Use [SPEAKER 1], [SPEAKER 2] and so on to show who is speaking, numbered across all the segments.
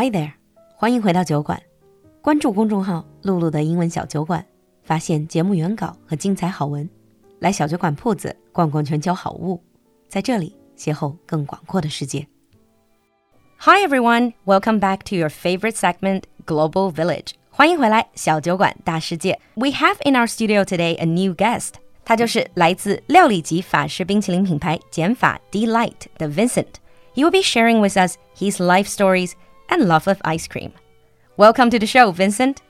[SPEAKER 1] Hi there，欢迎回到酒馆，关注公众号“璐璐的英文小酒馆”，发现节目原稿和精彩好文。来小酒馆铺子逛逛全球好物，在这里邂逅更广阔的世界。Hi everyone, welcome back to your favorite segment, Global Village. 欢迎回来，小酒馆大世界。We have in our studio today a new guest. Dlight 的 Vincent. He will be sharing with us his life stories and love of ice cream. Welcome to the show, Vincent.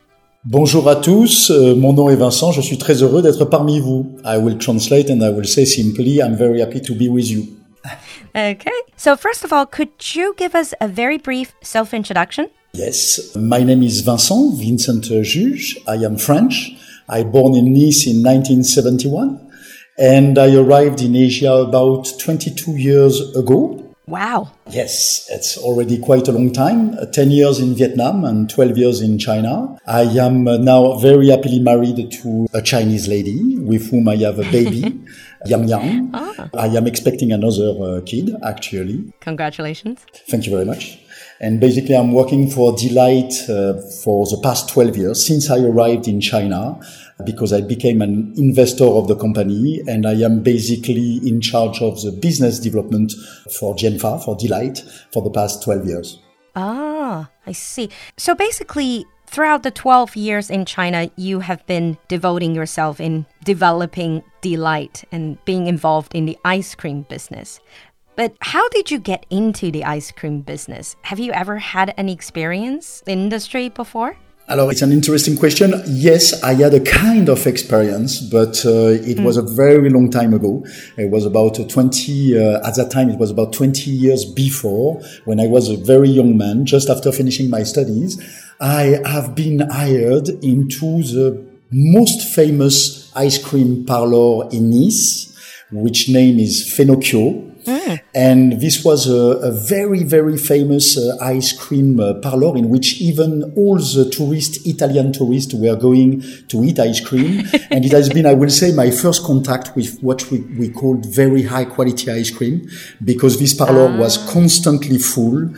[SPEAKER 2] Bonjour à tous, euh, mon nom est Vincent, je suis très heureux d'être parmi vous. I will translate and I will say simply, I'm very happy to be with you.
[SPEAKER 1] Okay. So, first of all, could you give us a very brief self introduction?
[SPEAKER 2] Yes, my name is Vincent, Vincent Giuge. I am French. I born in Nice in 1971 and I arrived in Asia about 22 years ago.
[SPEAKER 1] Wow.
[SPEAKER 2] Yes, it's already quite a long time. Uh, 10 years in Vietnam and 12 years in China. I am uh, now very happily married to a Chinese lady with whom I have a baby, Yang Yang.
[SPEAKER 1] Ah.
[SPEAKER 2] I am expecting another uh, kid, actually.
[SPEAKER 1] Congratulations.
[SPEAKER 2] Thank you very much. And basically, I'm working for Dlight uh, for the past 12 years since I arrived in China because I became an investor of the company and I am basically in charge of the business development for Genfa, for Dlight, for the past 12 years.
[SPEAKER 1] Ah, I see. So basically, throughout the 12 years in China, you have been devoting yourself in developing Dlight and being involved in the ice cream business. But how did you get into the ice cream business? Have you ever had any experience in the industry before?
[SPEAKER 2] Alors, it's an interesting question. Yes, I had a kind of experience, but uh, it was a very long time ago. It was about uh, 20, uh, at that time, it was about 20 years before when I was a very young man, just after finishing my studies. I have been hired into the most famous ice cream parlor in Nice, which name is Fenocchio. And this was a, a very, very famous uh, ice cream uh, parlor in which even all the tourists, Italian tourists, were going to eat ice cream. and it has been, I will say, my first contact with what we, we called very high quality ice cream because this parlor was constantly full.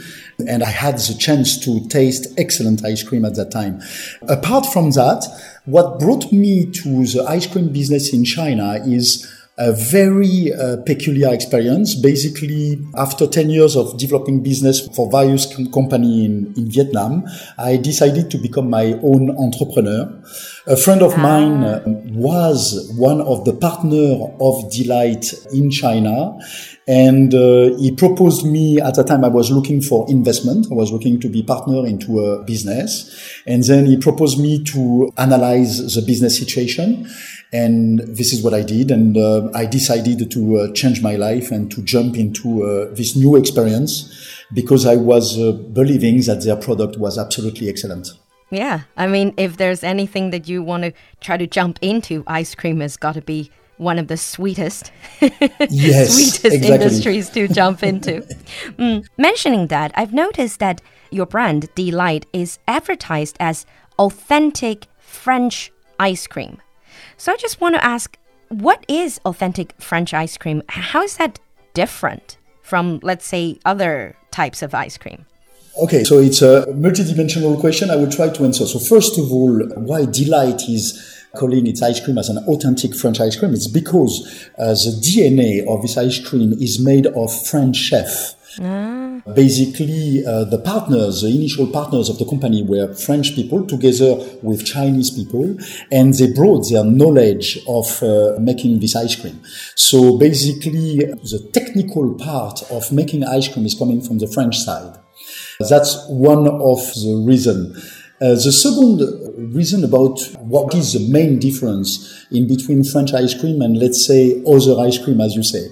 [SPEAKER 2] And I had the chance to taste excellent ice cream at that time. Apart from that, what brought me to the ice cream business in China is a very uh, peculiar experience. Basically, after 10 years of developing business for various com- company in, in Vietnam, I decided to become my own entrepreneur. A friend of mine uh, was one of the partner of Dlight in China. And uh, he proposed me at the time I was looking for investment. I was looking to be partner into a business. And then he proposed me to analyze the business situation. And this is what I did. And uh, I decided to uh, change my life and to jump into uh, this new experience because I was uh, believing that their product was absolutely excellent.
[SPEAKER 1] Yeah. I mean, if there's anything that you want to try to jump into, ice cream has got to be one of the sweetest,
[SPEAKER 2] Yes,
[SPEAKER 1] sweetest
[SPEAKER 2] exactly.
[SPEAKER 1] industries to jump into. Mm. Mentioning that, I've noticed that your brand, Dlight, is advertised as authentic French ice cream. So I just want to ask, what is authentic French ice cream? How is that different from, let's say, other types of ice cream?
[SPEAKER 2] Okay, so it's a multidimensional question. I will try to answer. So first of all, why Dlight is calling its ice cream as an authentic French ice cream? It's because uh, the DNA of this ice cream is made of French chef. Basically, uh, the partners, the initial partners of the company were French people together with Chinese people, and they brought their knowledge of uh, making this ice cream. So basically, the technical part of making ice cream is coming from the French side. That's one of the reason. Uh, the second reason about what is the main difference in between French ice cream and let's say other ice cream, as you say.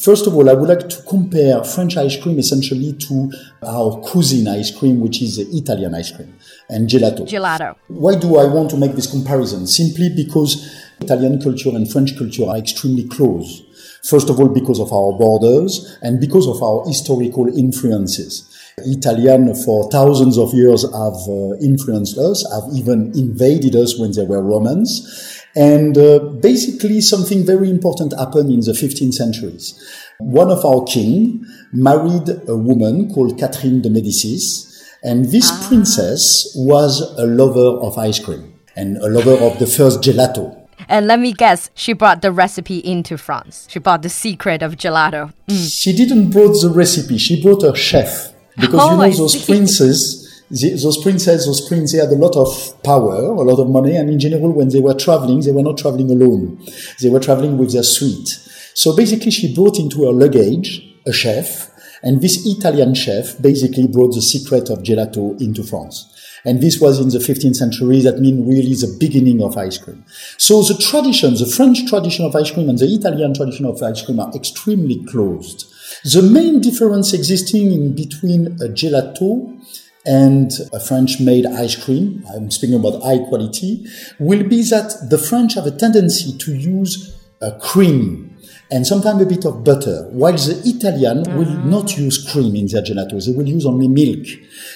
[SPEAKER 2] First of all, I would like to compare French ice cream essentially to our cuisine ice cream, which is the Italian ice cream and gelato.
[SPEAKER 1] Gelato.
[SPEAKER 2] Why do I want to make this comparison? Simply because Italian culture and French culture are extremely close. First of all, because of our borders and because of our historical influences. Italian for thousands of years have uh, influenced us, have even invaded us when they were Romans. And uh, basically something very important happened in the 15th centuries. One of our king married a woman called Catherine de Medicis. And this
[SPEAKER 3] Ah.
[SPEAKER 2] princess was a lover of ice cream and a lover of the first gelato.
[SPEAKER 1] And let me guess, she brought the recipe into France. She brought the secret of gelato.
[SPEAKER 2] She didn't brought the recipe. She brought her chef because
[SPEAKER 1] Oh,
[SPEAKER 2] you know
[SPEAKER 1] I
[SPEAKER 2] those
[SPEAKER 1] see.
[SPEAKER 2] princes, the, those princes, those princes they had a lot of power, a lot of money, and in general, when they were traveling, they were not traveling alone. They were traveling with their suite. So basically, she brought into her luggage a chef, and this Italian chef basically brought the secret of gelato into France. And this was in the 15th century. That means really the beginning of ice cream. So the tradition, the French tradition of ice cream and the Italian tradition of ice cream are extremely closed. The main difference existing in between a gelato and a French made ice cream, I'm speaking about high quality, will be that the French have a tendency to use a cream and sometimes a bit of butter, while the Italian will mm-hmm. not use cream in their gelato. They will use only milk.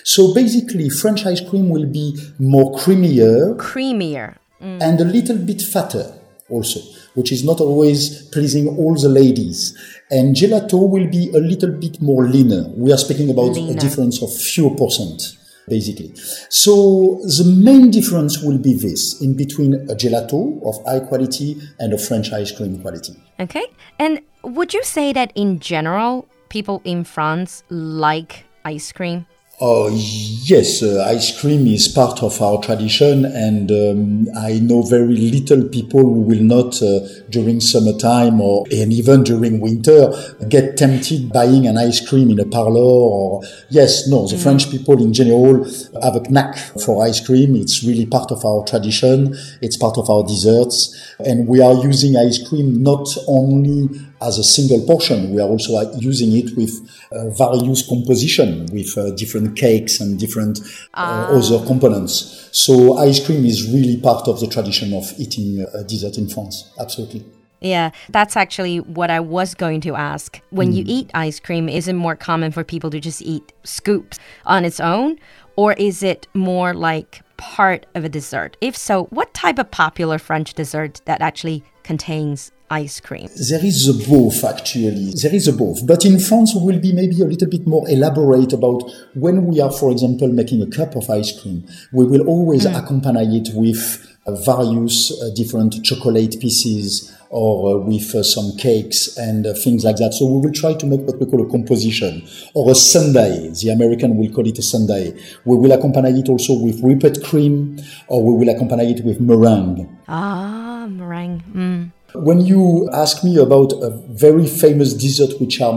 [SPEAKER 2] So basically, French ice cream will be more creamier
[SPEAKER 1] Creamier. Mm.
[SPEAKER 2] and a little bit fatter also, which is not always pleasing all the ladies. And gelato will be a little bit more leaner. We are speaking about a difference of few percent, basically. So the main difference will be this in between a gelato of high quality and a French ice cream quality.
[SPEAKER 1] Okay. And would you say that in general, people in France like ice cream?
[SPEAKER 2] Oh, yes, uh, ice cream is part of our tradition, and um, I know very little people who will not, uh, during summertime or and even during winter, get tempted buying an ice cream in a parlor. Or yes, no, the French people in general have a knack for ice cream. It's really part of our tradition. It's part of our desserts, and we are using ice cream not only as a single portion. We are also uh, using it with uh, various composition, with uh, different cakes and different uh, other components. So ice cream is really part of the tradition of eating uh, dessert in France. Absolutely.
[SPEAKER 1] Yeah, that's actually what I was going to ask. When you eat ice cream, is it more common for people to just eat scoops on its own? Or is it more like part of a dessert? If so, what type of popular French dessert that actually contains ice cream?
[SPEAKER 2] There is a both actually. There is a both. But in France, we will be maybe a little bit more elaborate about when we are, for example, making a cup of ice cream. We will always accompany it with uh, various uh, different chocolate pieces or uh, with uh, some cakes and things like that. So we will try to make what we call a composition or a sundae. The American will call it a sundae. We will accompany it also with whipped cream or we will accompany it with meringue.
[SPEAKER 1] Ah, meringue. Mm.
[SPEAKER 2] When you ask me about a very famous dessert, which are,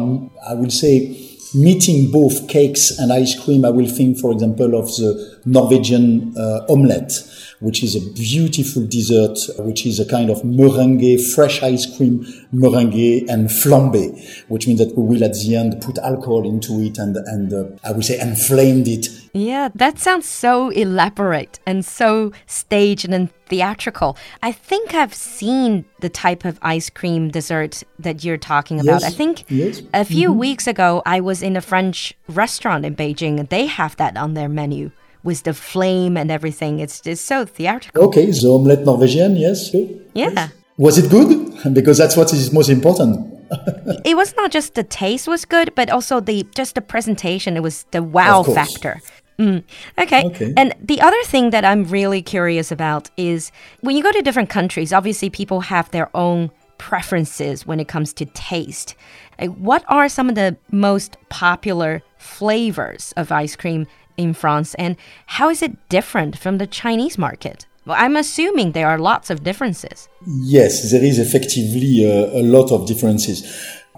[SPEAKER 2] I will say, meeting both cakes and ice cream, I will think, for example, of the Norwegian uh, omelette, which is a beautiful dessert, which is a kind of meringue, fresh ice cream meringue and flambe, which means that we will at the end put alcohol into it and, and uh, I will say inflamed it
[SPEAKER 1] Yeah, that sounds so elaborate and so staged and theatrical. I think I've seen the type of ice cream dessert that you're talking about.
[SPEAKER 2] Yes,
[SPEAKER 1] I think
[SPEAKER 2] yes.
[SPEAKER 1] a few mm-hmm. weeks ago I was in a French restaurant in Beijing and they have that on their menu with the flame and everything. It's just so theatrical.
[SPEAKER 2] Okay, the omelette Norwegian, yes. sure.
[SPEAKER 1] Yeah.
[SPEAKER 2] Was it good? Because that's what is most important.
[SPEAKER 1] It was not just the taste was good, but also the just the presentation. It was the wow factor. Mm. Okay.
[SPEAKER 2] Okay.
[SPEAKER 1] And the other thing that I'm really curious about is when you go to different countries, obviously people have their own preferences when it comes to taste. Like, what are some of the most popular flavors of ice cream in France, and how is it different from the Chinese market? Well, I'm assuming there are lots of differences.
[SPEAKER 2] Yes, there is effectively a, a lot of differences.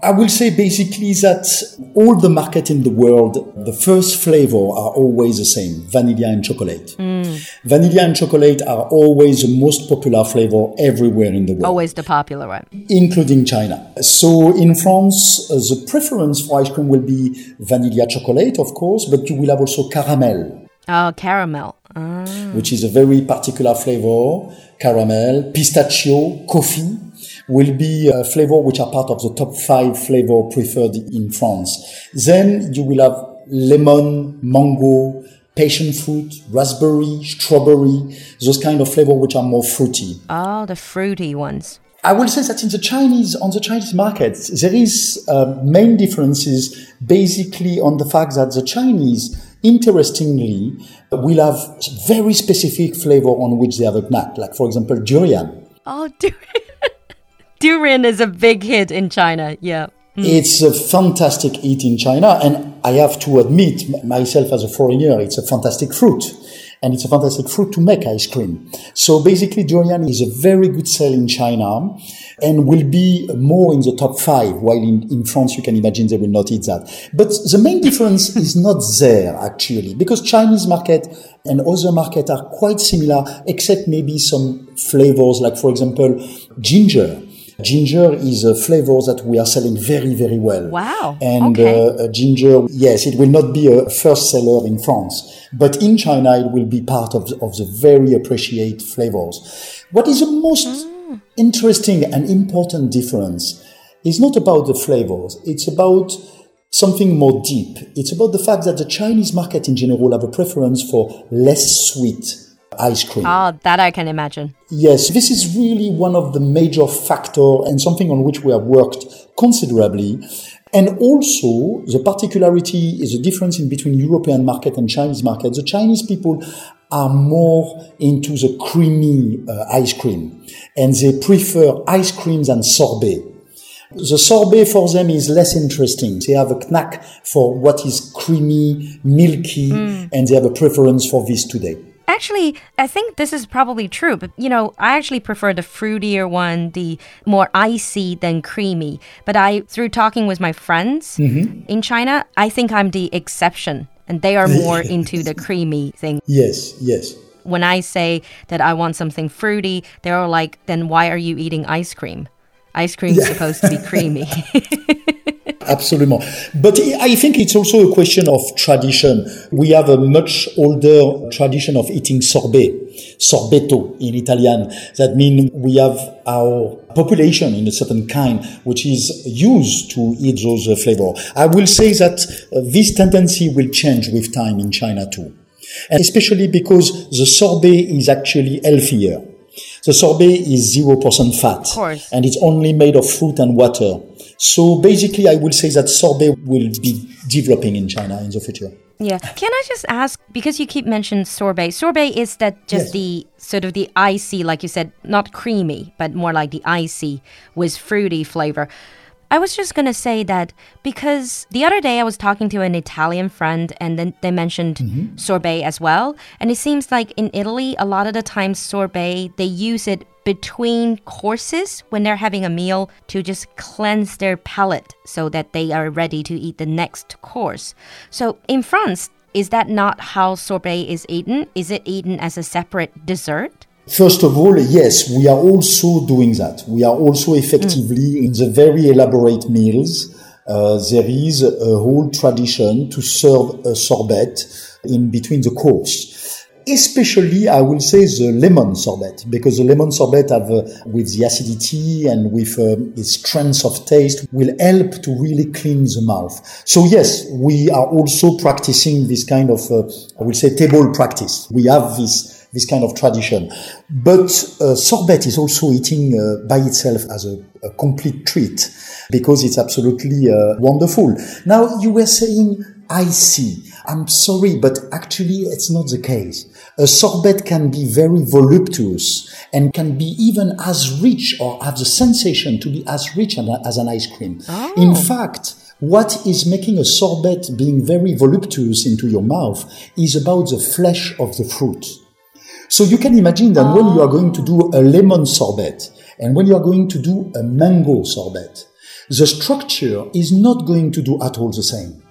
[SPEAKER 2] I will say basically that all the market in the world, the first flavor are always the same, vanilla and chocolate. Vanilla and chocolate are always the most popular flavor everywhere in the world.
[SPEAKER 1] Always the popular one.
[SPEAKER 2] including China. So in France, uh, the preference for ice cream will be vanilla chocolate, of course, but you will have also caramel,
[SPEAKER 1] Oh, caramel. Ah.
[SPEAKER 2] which is a very particular flavor. Caramel, pistachio, coffee will be a flavor which are part of the top five flavor preferred in France. Then you will have lemon, mango, passion fruit, raspberry, strawberry, those kind of flavor which are more fruity.
[SPEAKER 1] Oh, the fruity ones.
[SPEAKER 2] I will say that in the Chinese, on the Chinese market, there is uh, main differences basically on the fact that the Chinese interestingly, will have very specific flavor on which they have a knack. Like, for example, durian.
[SPEAKER 1] Oh, durian. Durian is a big hit in China. Yeah.
[SPEAKER 2] Mm. It's a fantastic eat in China, and I have to admit myself as a foreigner, it's a fantastic fruit. And it's a fantastic fruit to make ice cream. So basically, durian is a very good sale in China and will be more in the top five, while in, in France, you can imagine they will not eat that. But the main difference is not there, actually, because Chinese market and other market are quite similar, except maybe some flavors, like, for example, ginger Ginger is a flavor that we are selling very, very well.
[SPEAKER 1] Wow.
[SPEAKER 2] And
[SPEAKER 1] okay.
[SPEAKER 2] uh, ginger, yes, it will not be a first seller in France, but in China, it will be part of, of the very appreciated flavors. What is the most mm. interesting and important difference is not about the flavors. It's about something more deep. It's about the fact that the Chinese market in general have a preference for less sweet ice cream.
[SPEAKER 1] Ah, that I can imagine.
[SPEAKER 2] Yes, this is really one of the major factor and something on which we have worked considerably. And also, the particularity is the difference in between European market and Chinese market. The Chinese people are more into the creamy uh, ice cream, and they prefer ice creams and sorbet. The sorbet for them is less interesting. They have a knack for what is creamy, milky, mm. and they have a preference for this today.
[SPEAKER 1] Actually, I think this is probably true, but you know, I actually prefer the fruitier one, the more icy than creamy. But I, through talking with my friends mm -hmm. in China, I think I'm the exception, and they are more into the creamy thing.
[SPEAKER 2] Yes, yes.
[SPEAKER 1] When I say that I want something fruity, they're like, then why are you eating ice cream? Ice cream is yeah. supposed to be creamy.
[SPEAKER 2] Absolutely. But I think it's also a question of tradition. We have a much older tradition of eating sorbet, sorbetto in Italian. That means we have our population in a certain kind which is used to eat those uh, flavor. I will say that uh, this tendency will change with time in China too. And especially because the sorbet is actually healthier. The sorbet is 0% fat. And it's only made of fruit and water. So basically, I will say that sorbet will be developing in China in the future.
[SPEAKER 1] Yeah. Can I just ask because you keep mentioning sorbet? Sorbet is that just yes. the sort of the icy, like you said, not creamy, but more like the icy with fruity flavor. I was just going to say that because the other day I was talking to an Italian friend and then they mentioned mm -hmm. sorbet as well. And it seems like in Italy, a lot of the times sorbet, they use it between courses when they're having a meal to just cleanse their palate so that they are ready to eat the next course. So in France, is that not how sorbet is eaten? Is it eaten as a separate dessert?
[SPEAKER 2] First of all, yes, we are also doing that. We are also effectively mm. in the very elaborate meals. Uh, there is a whole tradition to serve a sorbet in between the course especially I will say the lemon sorbet because the lemon sorbet have uh, with the acidity and with the strength of taste will help to really clean the mouth. So yes, we are also practicing this kind of uh, I will say table practice. We have this this kind of tradition. But uh, sorbet is also eating uh, by itself as a, a, complete treat because it's absolutely uh, wonderful. Now you were saying icy. I'm sorry, but actually it's not the case. A sorbet can be very voluptuous and can be even as rich or have the sensation to be as rich as an ice cream. Oh. In fact, what is making a sorbet being very voluptuous into your mouth is about the flesh of the fruit. So you can imagine that when you are going to do a lemon sorbet and when you are going to do a mango sorbet, the structure is not going to do at all the same.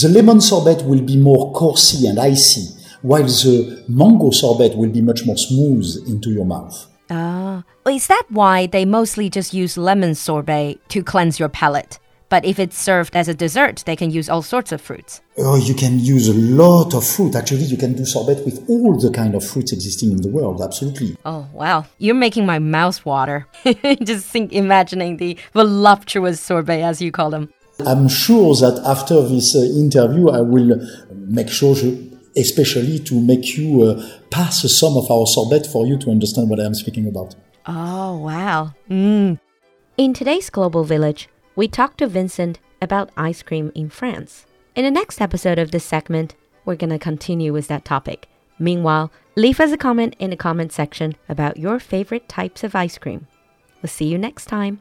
[SPEAKER 2] The lemon sorbet will be more coarse and icy, while the mango sorbet will be much more smooth into your mouth.
[SPEAKER 1] Ah, is that why they mostly just use lemon sorbet to cleanse your palate? But if it's served as a dessert, they can use all sorts of fruits.
[SPEAKER 2] Oh, you can use a lot of fruit. Actually, you can do sorbet with all the kind of fruits existing in the world. Absolutely.
[SPEAKER 1] Oh, wow. You're making my mouth water. Just think, imagining the voluptuous sorbet, as you call them.
[SPEAKER 2] I'm sure that after this uh, interview, I will make sure, especially to make you uh, pass some of our sorbet for you to understand what I am speaking about.
[SPEAKER 1] Oh, wow. Mm. In today's Global Village, we talked to Vincent about ice cream in France. In the next episode of this segment,
[SPEAKER 4] we're going to continue with that topic. Meanwhile, leave us a comment in the comment section about your favorite types of ice cream. We'll see you next time.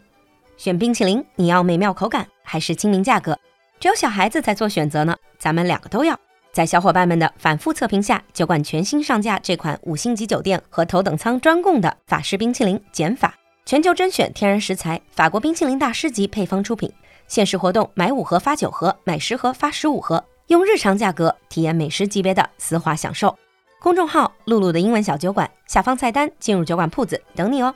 [SPEAKER 1] 选冰淇淋，你要美妙口感还是亲民价格？只有小孩子才做选择呢。咱们两个都要。在小伙伴们的反复测评下，酒馆全新上架这款五星级酒店和头等舱专供的法式冰淇淋“简法”。全球甄选天然食材，法国冰淇淋大师级配方出品。限时活动，买五盒发九盒，买十盒发十五盒，用日常价格体验美食级别的丝滑享受。公众号“露露的英文小酒馆”下方菜单进入酒馆铺子等你哦。